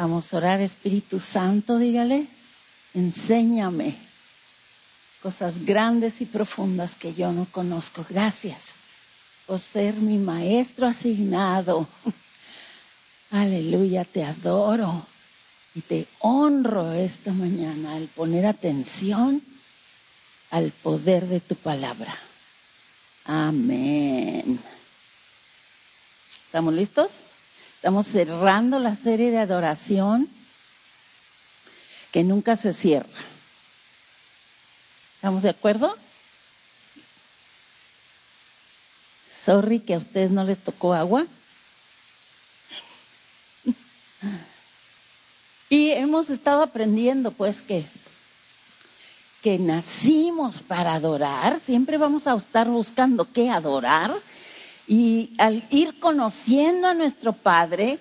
Vamos a orar, Espíritu Santo, dígale, enséñame cosas grandes y profundas que yo no conozco. Gracias por ser mi maestro asignado. Aleluya, te adoro y te honro esta mañana al poner atención al poder de tu palabra. Amén. ¿Estamos listos? Estamos cerrando la serie de adoración que nunca se cierra. ¿Estamos de acuerdo? Sorry que a ustedes no les tocó agua. Y hemos estado aprendiendo pues que, que nacimos para adorar, siempre vamos a estar buscando qué adorar y al ir conociendo a nuestro Padre,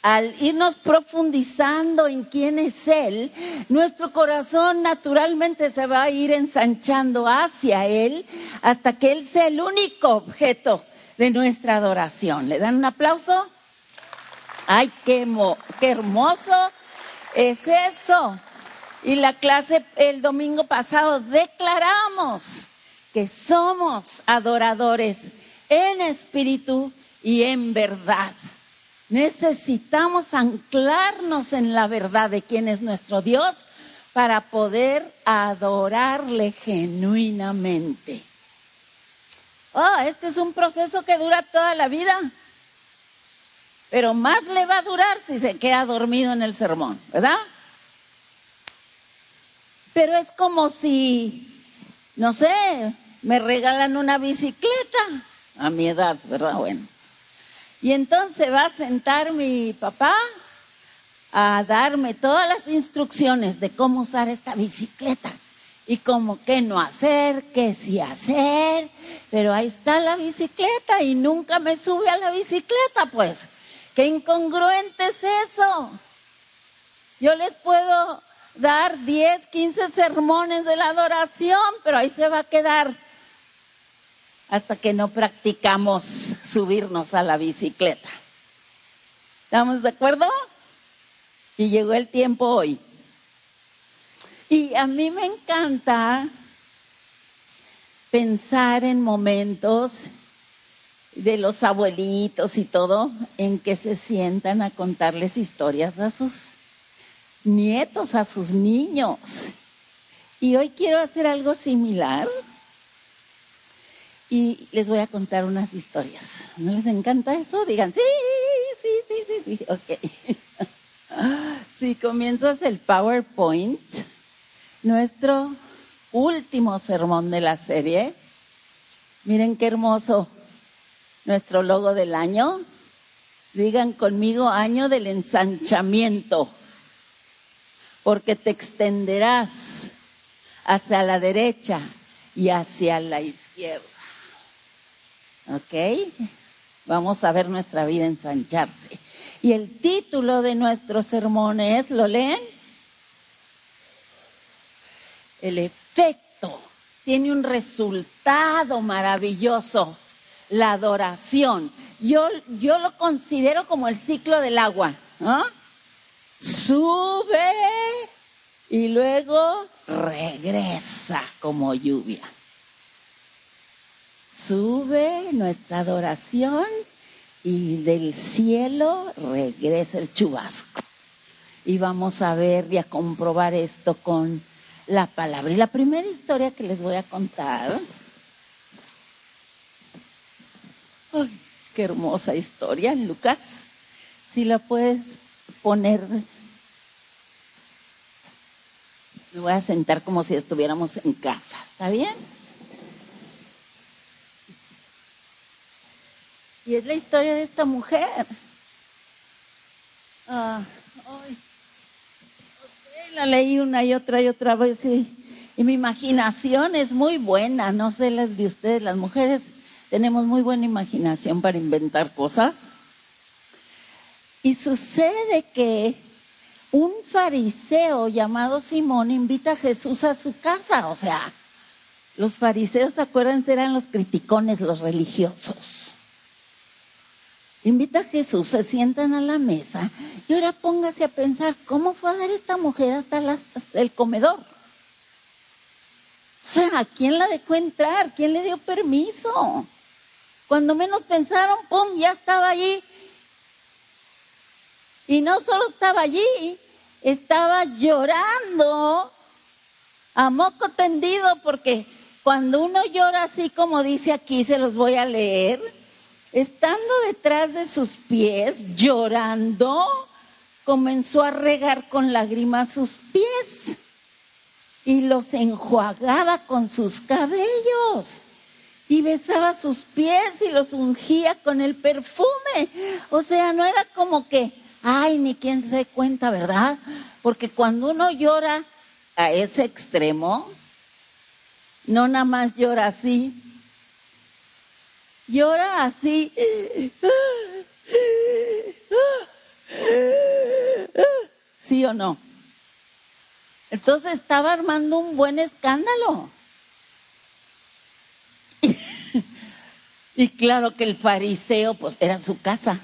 al irnos profundizando en quién es Él, nuestro corazón naturalmente se va a ir ensanchando hacia Él hasta que Él sea el único objeto de nuestra adoración. ¿Le dan un aplauso? ¡Ay, qué, qué hermoso es eso! Y la clase el domingo pasado declaramos que somos adoradores en espíritu y en verdad. Necesitamos anclarnos en la verdad de quién es nuestro Dios para poder adorarle genuinamente. Oh, este es un proceso que dura toda la vida, pero más le va a durar si se queda dormido en el sermón, ¿verdad? Pero es como si, no sé, me regalan una bicicleta a mi edad, ¿verdad? Bueno. Y entonces va a sentar mi papá a darme todas las instrucciones de cómo usar esta bicicleta y cómo qué no hacer, qué sí hacer, pero ahí está la bicicleta y nunca me sube a la bicicleta, pues. Qué incongruente es eso. Yo les puedo dar 10, 15 sermones de la adoración, pero ahí se va a quedar hasta que no practicamos subirnos a la bicicleta. ¿Estamos de acuerdo? Y llegó el tiempo hoy. Y a mí me encanta pensar en momentos de los abuelitos y todo, en que se sientan a contarles historias a sus nietos, a sus niños. Y hoy quiero hacer algo similar y les voy a contar unas historias. ¿No les encanta eso? Digan, sí, sí, sí, sí, sí, ok. Si comienzas el PowerPoint, nuestro último sermón de la serie, miren qué hermoso nuestro logo del año. Digan conmigo año del ensanchamiento, porque te extenderás hacia la derecha y hacia la izquierda. ¿Ok? Vamos a ver nuestra vida ensancharse. Y el título de nuestro sermón es, ¿lo leen? El efecto tiene un resultado maravilloso, la adoración. Yo, yo lo considero como el ciclo del agua. Sube y luego regresa como lluvia sube nuestra adoración y del cielo regresa el chubasco. Y vamos a ver y a comprobar esto con la palabra. Y la primera historia que les voy a contar, qué hermosa historia Lucas, si la puedes poner, me voy a sentar como si estuviéramos en casa, ¿está bien? Y es la historia de esta mujer. Ah, no sé, la leí una y otra y otra vez y, y mi imaginación es muy buena. No sé las de ustedes, las mujeres tenemos muy buena imaginación para inventar cosas. Y sucede que un fariseo llamado Simón invita a Jesús a su casa. O sea, los fariseos, acuérdense, eran los criticones, los religiosos. Invita a Jesús, se sientan a la mesa y ahora póngase a pensar cómo fue a dar esta mujer hasta, el comedor. O sea, ¿quién la dejó entrar? ¿Quién le dio permiso? Cuando menos pensaron, ¡pum!, ya estaba allí. Y no solo estaba allí, estaba llorando a moco tendido porque cuando uno llora así como dice aquí, se los voy a leer, estando detrás de sus pies, llorando, comenzó a regar con lágrimas sus pies y los enjuagaba con sus cabellos y besaba sus pies y los ungía con el perfume. O sea, no era como que, ay, ni quien se dé cuenta, ¿verdad? Porque cuando uno llora a ese extremo, no nada más llora así, llora así. ¿Sí o no? Entonces estaba armando un buen escándalo. Y, claro que el fariseo, pues era su casa.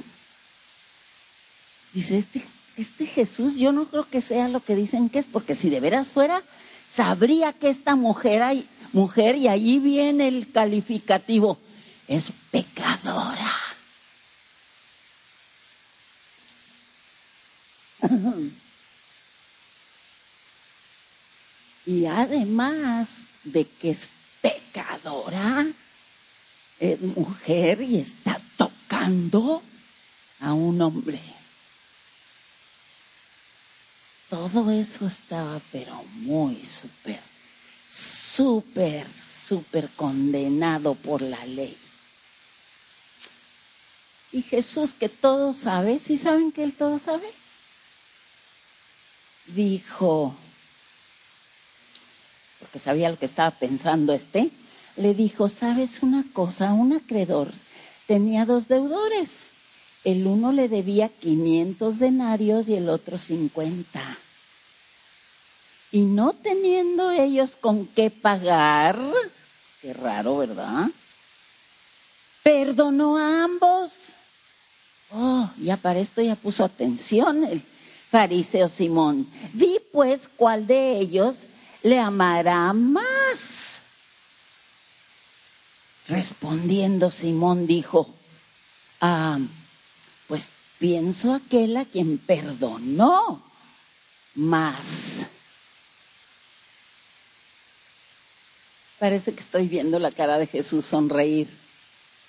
Dice, este, este Jesús, yo no creo que sea lo que dicen que es, porque si de veras fuera, sabría que esta mujer, hay, mujer y ahí viene el calificativo, es pecadora. Y además de que es pecadora, es mujer y está tocando a un hombre. Todo eso estaba pero muy súper, súper, súper condenado por la ley. Y Jesús que todo sabe, ¿sí saben que él todo sabe? Dijo, porque sabía lo que estaba pensando este, le dijo, ¿sabes una cosa? Un acreedor tenía dos deudores. El uno le debía 500 denarios y el otro 50. Y no teniendo ellos con qué pagar, qué raro, ¿verdad? Perdonó a ambos. Oh, ya para esto ya puso atención el fariseo Simón. Vi pues cuál de ellos le amará más. Respondiendo Simón dijo, ah, pues pienso aquel a quien perdonó más. Parece que estoy viendo la cara de Jesús sonreír.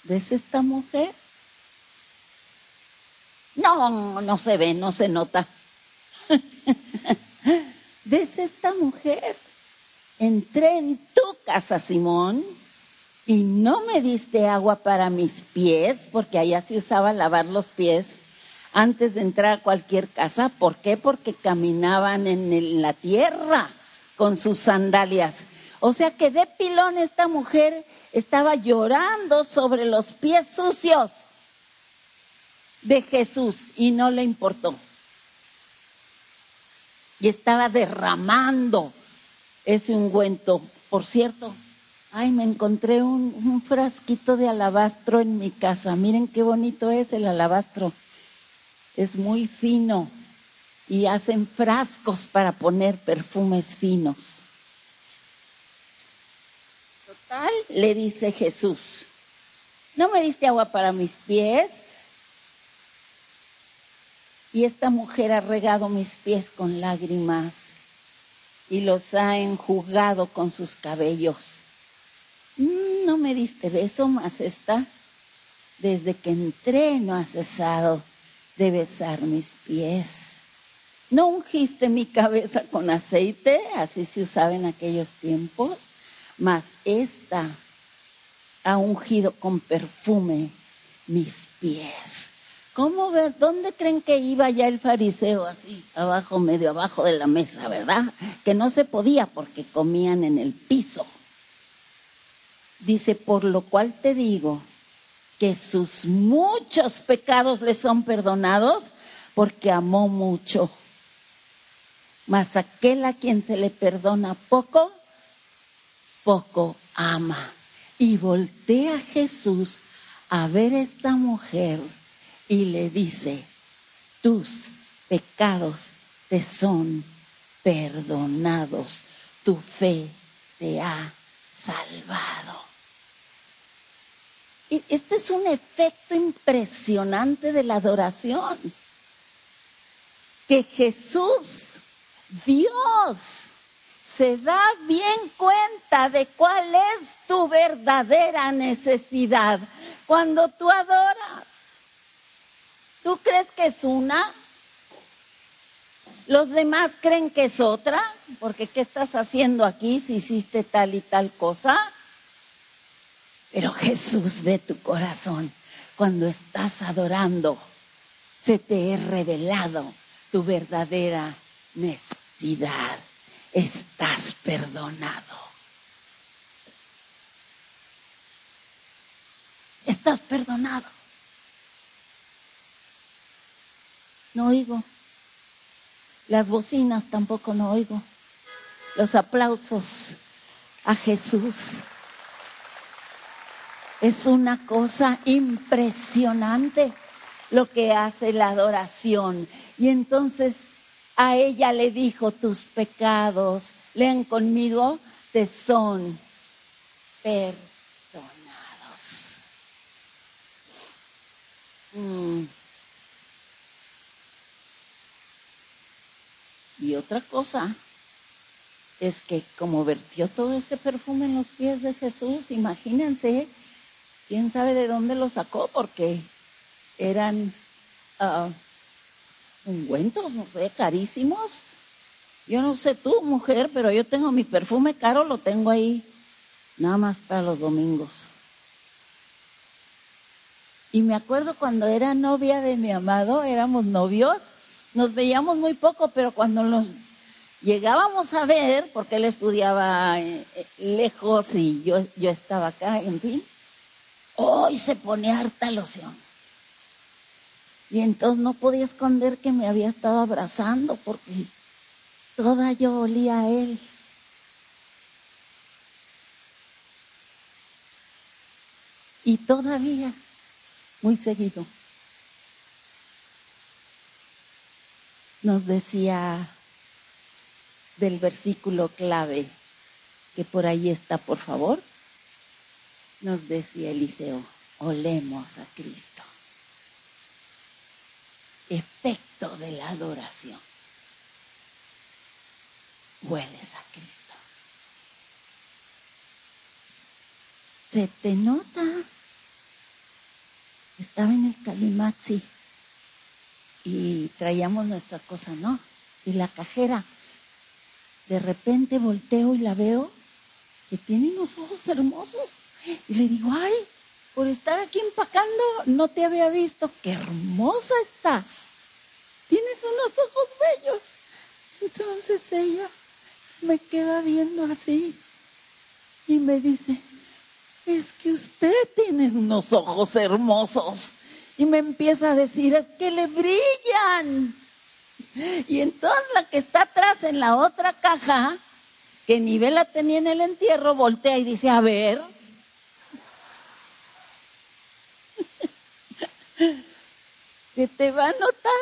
¿Ves esta mujer? No, no se ve, no se nota. ¿Ves esta mujer? entré en tu casa, Simón, y no me diste agua para mis pies, porque allá se usaba lavar los pies antes de entrar a cualquier casa. ¿Por qué? Porque caminaban en la tierra con sus sandalias. O sea que de pilón esta mujer estaba llorando sobre los pies sucios de Jesús y no le importó. Y estaba derramando ese ungüento. Por cierto, ay, me encontré un, frasquito de alabastro en mi casa. Miren qué bonito es el alabastro. Es muy fino y hacen frascos para poner perfumes finos. Total, le dice Jesús, ¿no me diste agua para mis pies? Y esta mujer ha regado mis pies con lágrimas y los ha enjugado con sus cabellos. Mm, no me diste beso, más está. Desde que entré no ha cesado de besar mis pies. No ungiste mi cabeza con aceite, así se usaba en aquellos tiempos, mas esta ha ungido con perfume mis pies. ¿Cómo ve? ¿Dónde creen que iba ya el fariseo así, abajo, medio abajo de la mesa, verdad? Que no se podía porque comían en el piso. Dice, por lo cual te digo que sus muchos pecados le son perdonados porque amó mucho. Mas aquel a quien se le perdona poco, poco ama. Y voltea Jesús a ver esta mujer y le dice, tus pecados te son perdonados, tu fe te ha salvado. Y este es un efecto impresionante de la adoración. Que Jesús, Dios, se da bien cuenta de cuál es tu verdadera necesidad cuando tú adoras. ¿Tú crees que es una? Los demás creen que es otra, porque ¿qué estás haciendo aquí si hiciste tal y tal cosa? Pero Jesús ve tu corazón cuando estás adorando. Se te es revelado tu verdadera necesidad. Estás perdonado. Estás perdonado. No oigo. Las bocinas tampoco no oigo. Los aplausos a Jesús. Es una cosa impresionante lo que hace la adoración. Y entonces a ella le dijo, tus pecados, lean conmigo, te son perdonados. Mm. Otra cosa es que como vertió todo ese perfume en los pies de Jesús, imagínense, quién sabe de dónde lo sacó, porque eran uh, ungüentos, no sé, carísimos. Yo no sé tú, mujer, pero yo tengo mi perfume caro, lo tengo ahí, nada más para los domingos. Y me acuerdo cuando era novia de mi amado, éramos novios, nos veíamos muy poco, pero cuando nos llegábamos a ver, porque él estudiaba eh, lejos y yo, yo estaba acá, en fin, hoy se pone harta loción. Y entonces no podía esconder que me había estado abrazando porque toda yo olía a él. Y todavía, muy seguido, nos decía del versículo clave, que por ahí está, por favor, nos decía Eliseo, olemos a Cristo. Efecto de la adoración. Hueles a Cristo. Se te nota. Estaba en el Calimaxi y traíamos nuestra cosa, ¿no? Y la cajera, de repente volteo y la veo que tiene unos ojos hermosos. Y le digo, ay, por estar aquí empacando, no te había visto. Qué hermosa estás. Tienes unos ojos bellos. Entonces ella me queda viendo así y me dice, es que usted tiene unos ojos hermosos. Y me empieza a decir, es que le brillan. Y entonces la que está atrás en la otra caja, que ni la tenía en el entierro, voltea y dice, a ver. que te va a notar.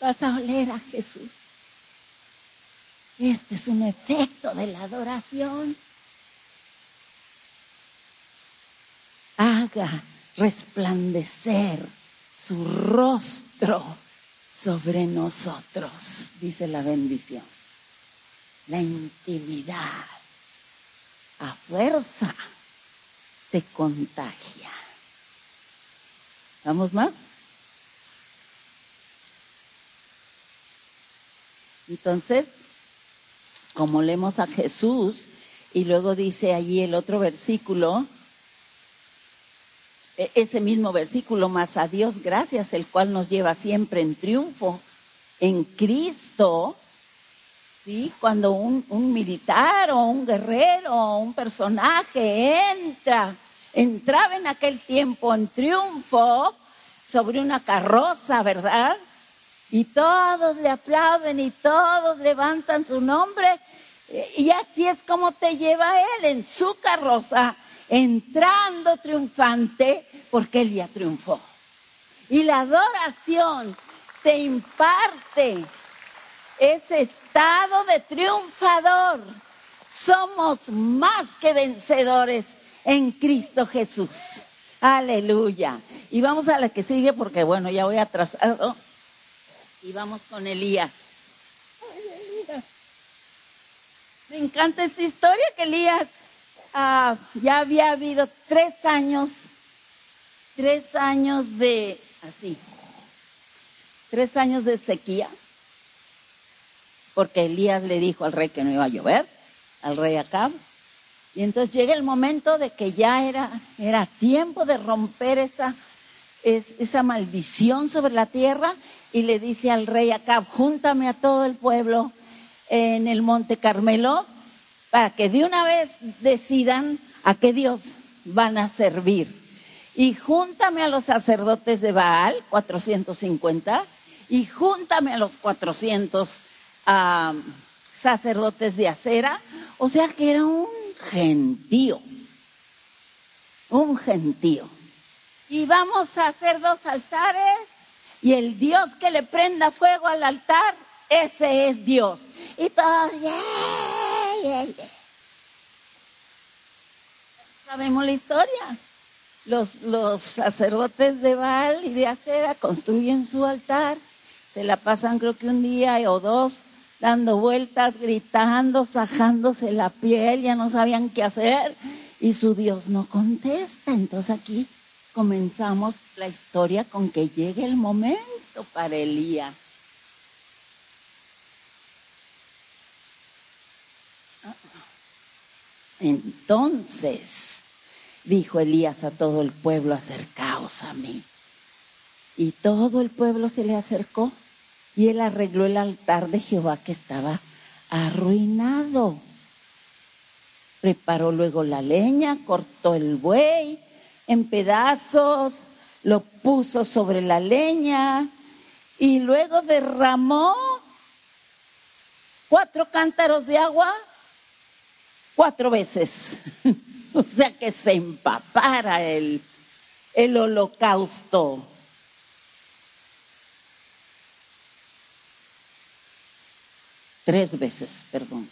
Vas a oler a Jesús. Este es un efecto de la adoración. Haga resplandecer su rostro sobre nosotros, dice la bendición. La intimidad a fuerza te contagia. ¿Vamos más? Entonces, como leemos a Jesús, y luego dice allí el otro versículo, ese mismo versículo, más a Dios gracias, el cual nos lleva siempre en triunfo en Cristo. ¿sí? Cuando un, un militar o un guerrero o un personaje entra, entraba en aquel tiempo en triunfo sobre una carroza, ¿verdad? Y todos le aplauden y todos levantan su nombre. Y así es como te lleva él en su carroza entrando triunfante porque Él ya triunfó. Y la adoración te imparte ese estado de triunfador. Somos más que vencedores en Cristo Jesús. Aleluya. Y vamos a la que sigue porque, bueno, ya voy atrasado. Y vamos con Elías. Me encanta esta historia que Elías ah, ya había habido tres años, tres años de, así, tres años de sequía, porque Elías le dijo al rey que no iba a llover, al rey Acab, y entonces llega el momento de que ya era, era tiempo de romper esa, esa maldición sobre la tierra y le dice al rey Acab, júntame a todo el pueblo en el monte Carmelo para que de una vez decidan a qué Dios van a servir. Y júntame a los sacerdotes de Baal, 450, y júntame a los 400 sacerdotes de acera. O sea que era un gentío, un gentío. Y vamos a hacer dos altares y el Dios que le prenda fuego al altar, ese es Dios. Y todos, Sabemos la historia. Los, los sacerdotes de Baal y de Acera construyen su altar, se la pasan creo que un día o dos dando vueltas, gritando, sajándose la piel, ya no sabían qué hacer y su Dios no contesta. Entonces aquí comenzamos la historia con que llegue el momento para Elías. Entonces dijo Elías a todo el pueblo, acercaos a mí. Y todo el pueblo se le acercó y él arregló el altar de Jehová que estaba arruinado. Preparó luego la leña, cortó el buey en pedazos, lo puso sobre la leña y luego derramó cuatro cántaros de agua cuatro veces. o sea que se empapara el, el holocausto. tres veces, perdón,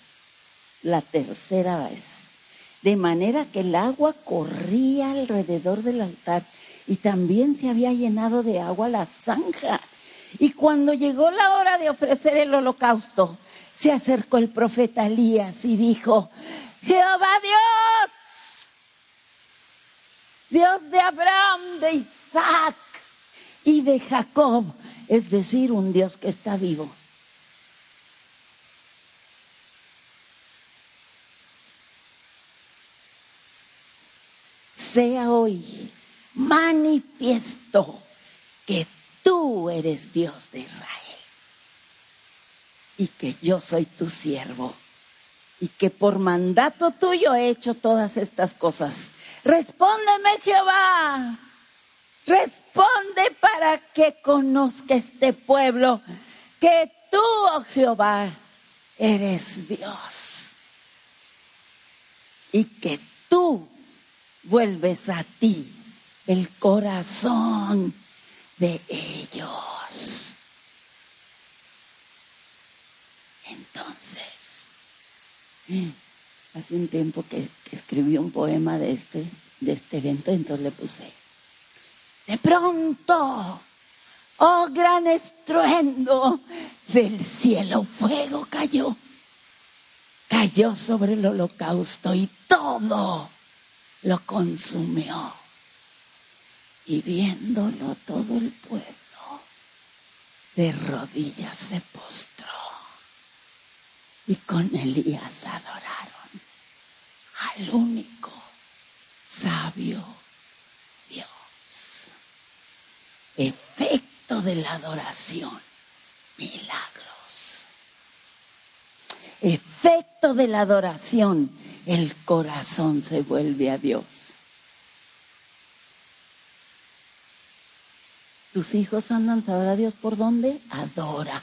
la tercera vez, de manera que el agua corría alrededor del altar y también se había llenado de agua la zanja. Y cuando llegó la hora de ofrecer el holocausto, se acercó el profeta Elías y dijo, Jehová Dios, Dios de Abraham, de Isaac y de Jacob, es decir, un Dios que está vivo. Sea hoy manifiesto que tú eres Dios de Israel y que yo soy tu siervo y que por mandato tuyo he hecho todas estas cosas. Respóndeme Jehová, responde para que conozca este pueblo que tú, oh Jehová, eres Dios y que tú vuelves a ti el corazón de ellos. Entonces, hace un tiempo que, escribí un poema de este, de este evento, entonces le puse, de pronto, oh gran estruendo, del cielo fuego cayó, cayó sobre el holocausto y todo lo consumió. Y viéndolo todo el pueblo, de rodillas se postró. Y con Elías adoraron al único sabio Dios. Efecto de la adoración, milagros. Efecto de la adoración, el corazón se vuelve a Dios. Tus hijos andan, sabrá Dios por dónde? Adora.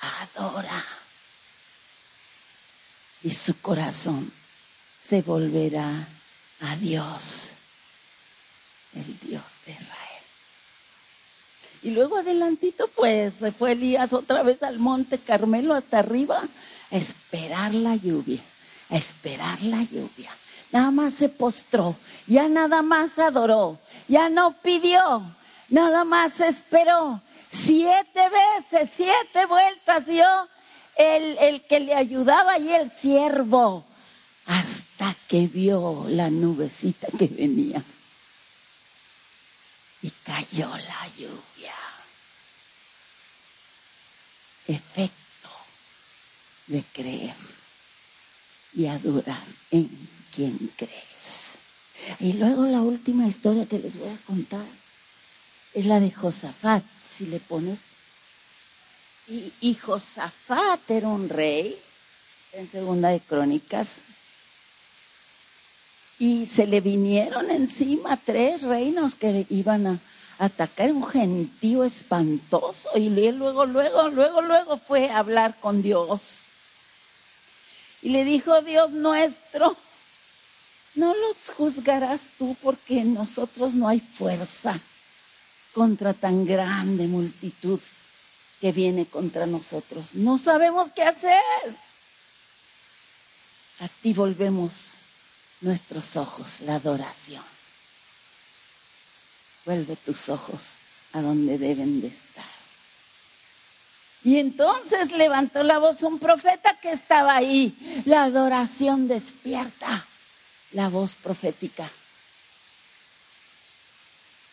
Adora. Y su corazón se volverá a Dios, el Dios de Israel. Y luego adelantito, pues, se fue Elías otra vez al monte Carmelo hasta arriba a esperar la lluvia, a esperar la lluvia. Nada más se postró, ya nada más adoró, ya no pidió, nada más esperó. Siete veces, siete vueltas dio el, el que le ayudaba y el siervo, hasta que vio la nubecita que venía. Y cayó la lluvia. Efecto de creer y adorar en quien crees. Y luego la última historia que les voy a contar es la de Josafat, si le pones. Y, y Josafat era un rey, en segunda de Crónicas, y se le vinieron encima tres reinos que iban a atacar un gentío espantoso y luego, luego, luego, luego fue a hablar con Dios. Y le dijo, Dios nuestro, no los juzgarás tú porque en nosotros no hay fuerza contra tan grande multitud que viene contra nosotros. No sabemos qué hacer. A ti volvemos nuestros ojos, la adoración. Vuelve tus ojos a donde deben de estar. Y entonces levantó la voz un profeta que estaba ahí. La adoración despierta la voz profética.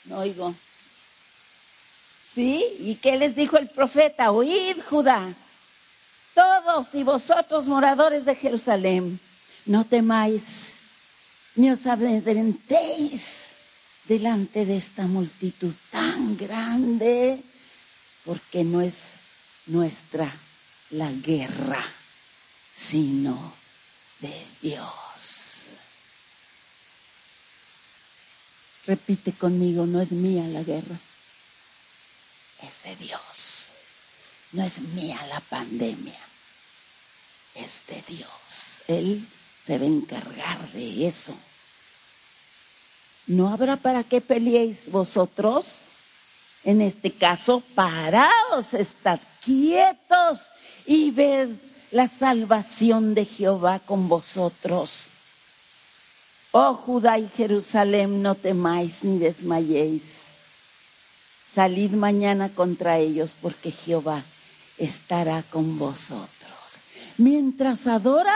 No oigo. ¿Sí? ¿Y qué les dijo el profeta? Oíd, Judá, todos y vosotros moradores de Jerusalén, no temáis ni os amedrentéis delante de esta multitud tan grande, porque no es nuestra la guerra, sino de Dios. Repite conmigo, no es mía la guerra, es de Dios. No es mía la pandemia, es de Dios. Él se va a encargar de eso. No habrá para qué peleéis vosotros. En este caso, paraos, estad quietos y ved la salvación de Jehová con vosotros. Oh Judá y Jerusalén, no temáis ni desmayéis. Salid mañana contra ellos, porque Jehová estará con vosotros. Mientras adoras,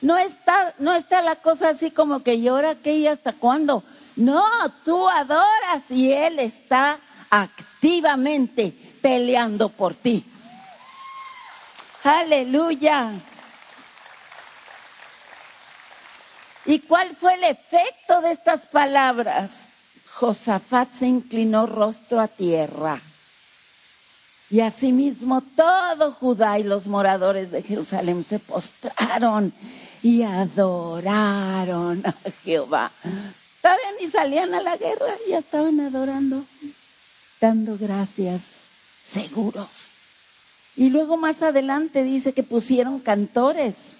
no está, no está la cosa así como que llora que y hasta cuándo. No, tú adoras y Él está activamente peleando por ti. Aleluya. ¿Y cuál fue el efecto de estas palabras? Josafat se inclinó rostro a tierra. Y asimismo todo Judá y los moradores de Jerusalén se postraron y adoraron a Jehová. Todavía ni salían a la guerra, ya estaban adorando, dando gracias, seguros. Y luego más adelante dice que pusieron cantores,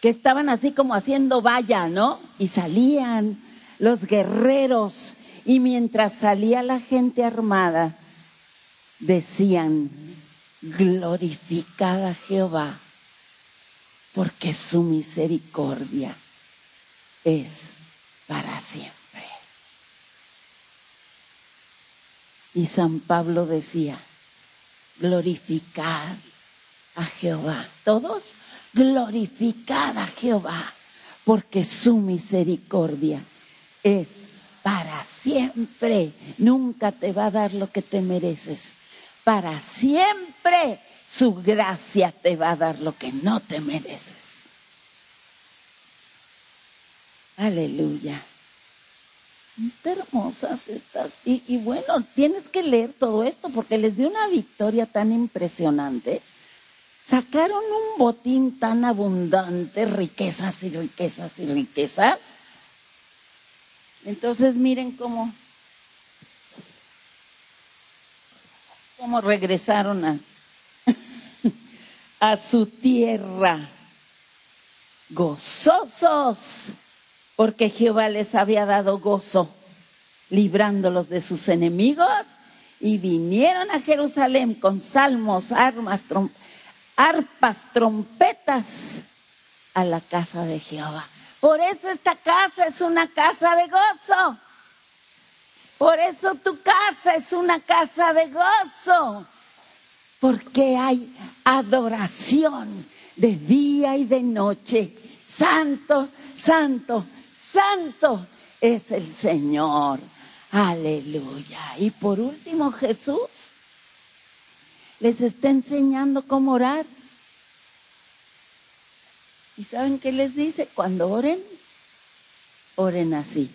que estaban así como haciendo valla, ¿no? Y salían los guerreros, y mientras salía la gente armada, decían, glorificada Jehová porque su misericordia es para siempre. Y San Pablo decía, glorificad a Jehová. Todos, glorificad a Jehová, porque su misericordia es para siempre. Nunca te va a dar lo que te mereces. Para siempre su gracia te va a dar lo que no te mereces. Aleluya. Está hermosas estas. Y, y, bueno, tienes que leer todo esto porque les dio una victoria tan impresionante. Sacaron un botín tan abundante, riquezas y riquezas y riquezas. Entonces miren cómo, cómo regresaron a, a su tierra. gozosos, porque Jehová les había dado gozo, librándolos de sus enemigos, y vinieron a Jerusalén con salmos, armas, arpas, trompetas a la casa de Jehová. Por eso esta casa es una casa de gozo. Por eso tu casa es una casa de gozo. Porque hay adoración de día y de noche. Santo, santo, santo es el Señor. Aleluya. Y por último, Jesús les está enseñando cómo orar. ¿Y saben qué les dice? Cuando oren, oren así.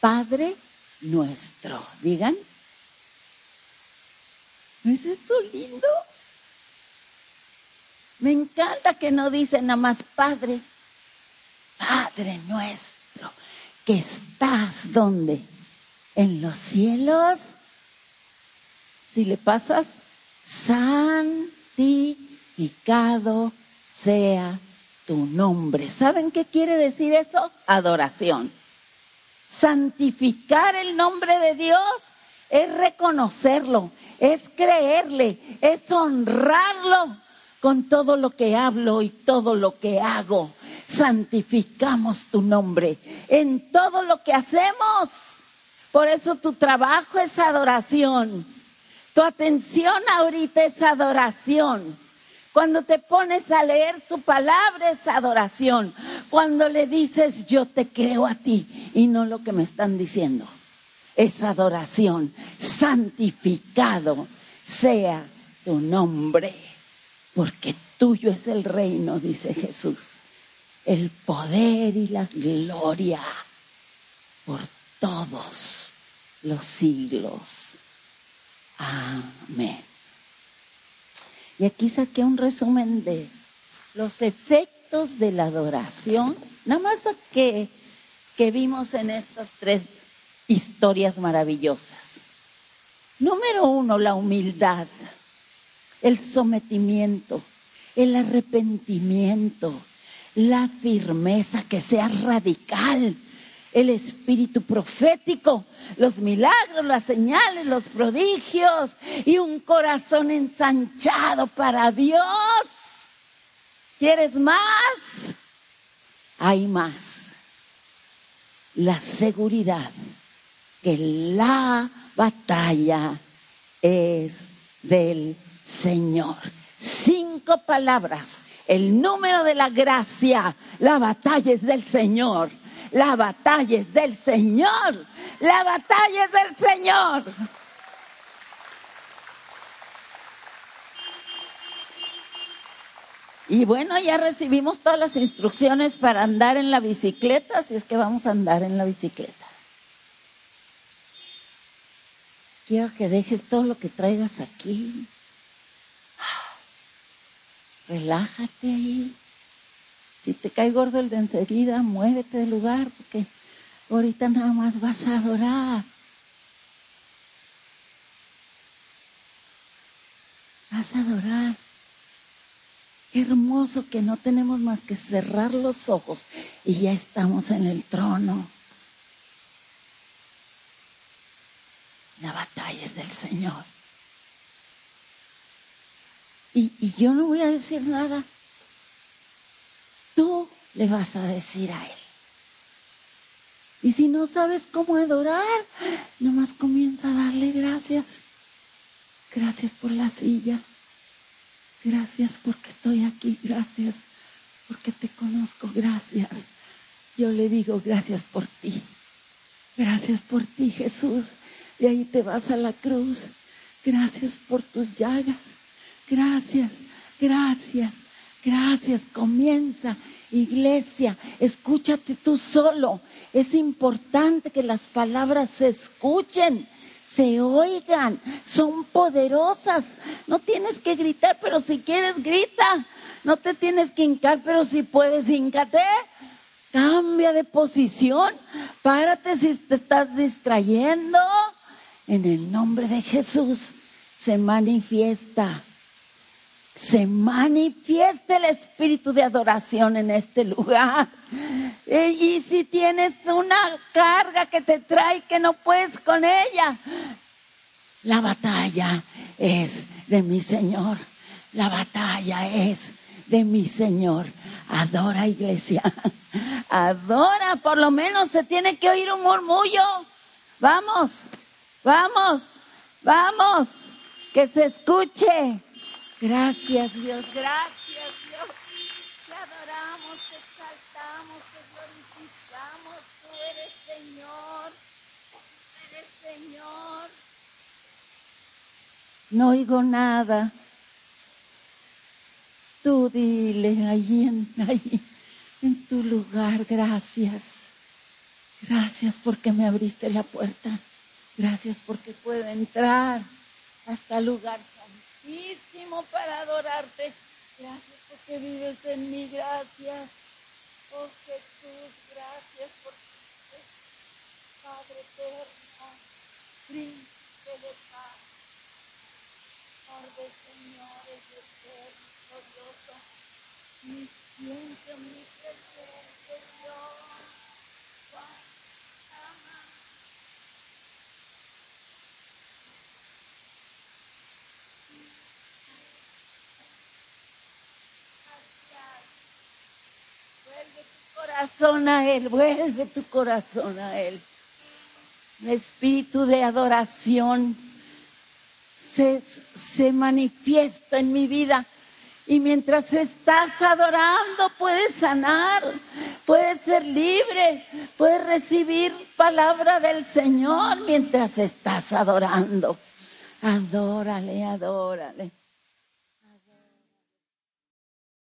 Padre nuestro. Digan. ¿No es esto lindo? Me encanta que no dicen nada más Padre. Padre nuestro, que estás donde? En los cielos. Si le pasas, santificado sea tu nombre. ¿Saben qué quiere decir eso? Adoración. Santificar el nombre de Dios es reconocerlo, es creerle, es honrarlo con todo lo que hablo y todo lo que hago. Santificamos tu nombre en todo lo que hacemos. Por eso tu trabajo es adoración. Tu atención ahorita es adoración. Cuando te pones a leer su palabra es adoración. Cuando le dices yo te creo a ti y no lo que me están diciendo. Es adoración. Santificado sea tu nombre. Porque tuyo es el reino, dice Jesús. El poder y la gloria por todos los siglos. Amén. Y aquí saqué un resumen de los efectos de la adoración, nada más que, que vimos en estas tres historias maravillosas. Número uno, la humildad, el sometimiento, el arrepentimiento, la firmeza, que sea radical, el espíritu profético, los milagros, las señales, los prodigios y un corazón ensanchado para Dios. ¿Quieres más? Hay más. La seguridad que la batalla es del Señor. Cinco palabras. El número de la gracia. La batalla es del Señor. La batalla es del Señor. La batalla es del Señor. Y bueno, ya recibimos todas las instrucciones para andar en la bicicleta, si es que vamos a andar en la bicicleta. Quiero que dejes todo lo que traigas aquí. Relájate ahí. Si te cae gordo el de enseguida, muévete del lugar, porque ahorita nada más vas a adorar. Vas a adorar. Qué hermoso que no tenemos más que cerrar los ojos y ya estamos en el trono. La batalla es del Señor. Y, yo no voy a decir nada le vas a decir a Él. Y si no sabes cómo adorar, nomás comienza a darle gracias. Gracias por la silla. Gracias porque estoy aquí. Gracias porque te conozco. Gracias. Yo le digo gracias por ti. Gracias por ti, Jesús. De ahí te vas a la cruz. Gracias por tus llagas. Gracias, gracias, Gracias, comienza. Iglesia, escúchate tú solo. Es importante que las palabras se escuchen, se oigan, son poderosas. No tienes que gritar, pero si quieres, grita. No te tienes que hincar, pero si puedes, híncate. Cambia de posición. Párate si te estás distrayendo. En el nombre de Jesús se manifiesta se manifieste el espíritu de adoración en este lugar. E, y si tienes una carga que te trae que no puedes con ella, la batalla es de mi Señor. La batalla es de mi Señor. Adora, iglesia. Adora, por lo menos se tiene que oír un murmullo. Vamos, vamos, vamos, que se escuche. Gracias Dios, gracias Dios. Te adoramos, te exaltamos, te glorificamos. Tú eres Señor, tú eres Señor. No oigo nada. Tú dile allí en, allí, en tu lugar, gracias. Gracias porque me abriste la puerta. Gracias porque puedo entrar hasta el lugar para adorarte. Gracias porque vives en mí, gracias. Oh Jesús, gracias por Padre eterno, príncipe de paz, Padre señores eterno, glorioso, mi siente mi presente Dios. Corazón a Él, vuelve tu corazón a Él. El espíritu de adoración se, se manifiesta en mi vida. Y mientras estás adorando, puedes sanar, puedes ser libre, puedes recibir palabra del Señor mientras estás adorando. Adórale, adórale.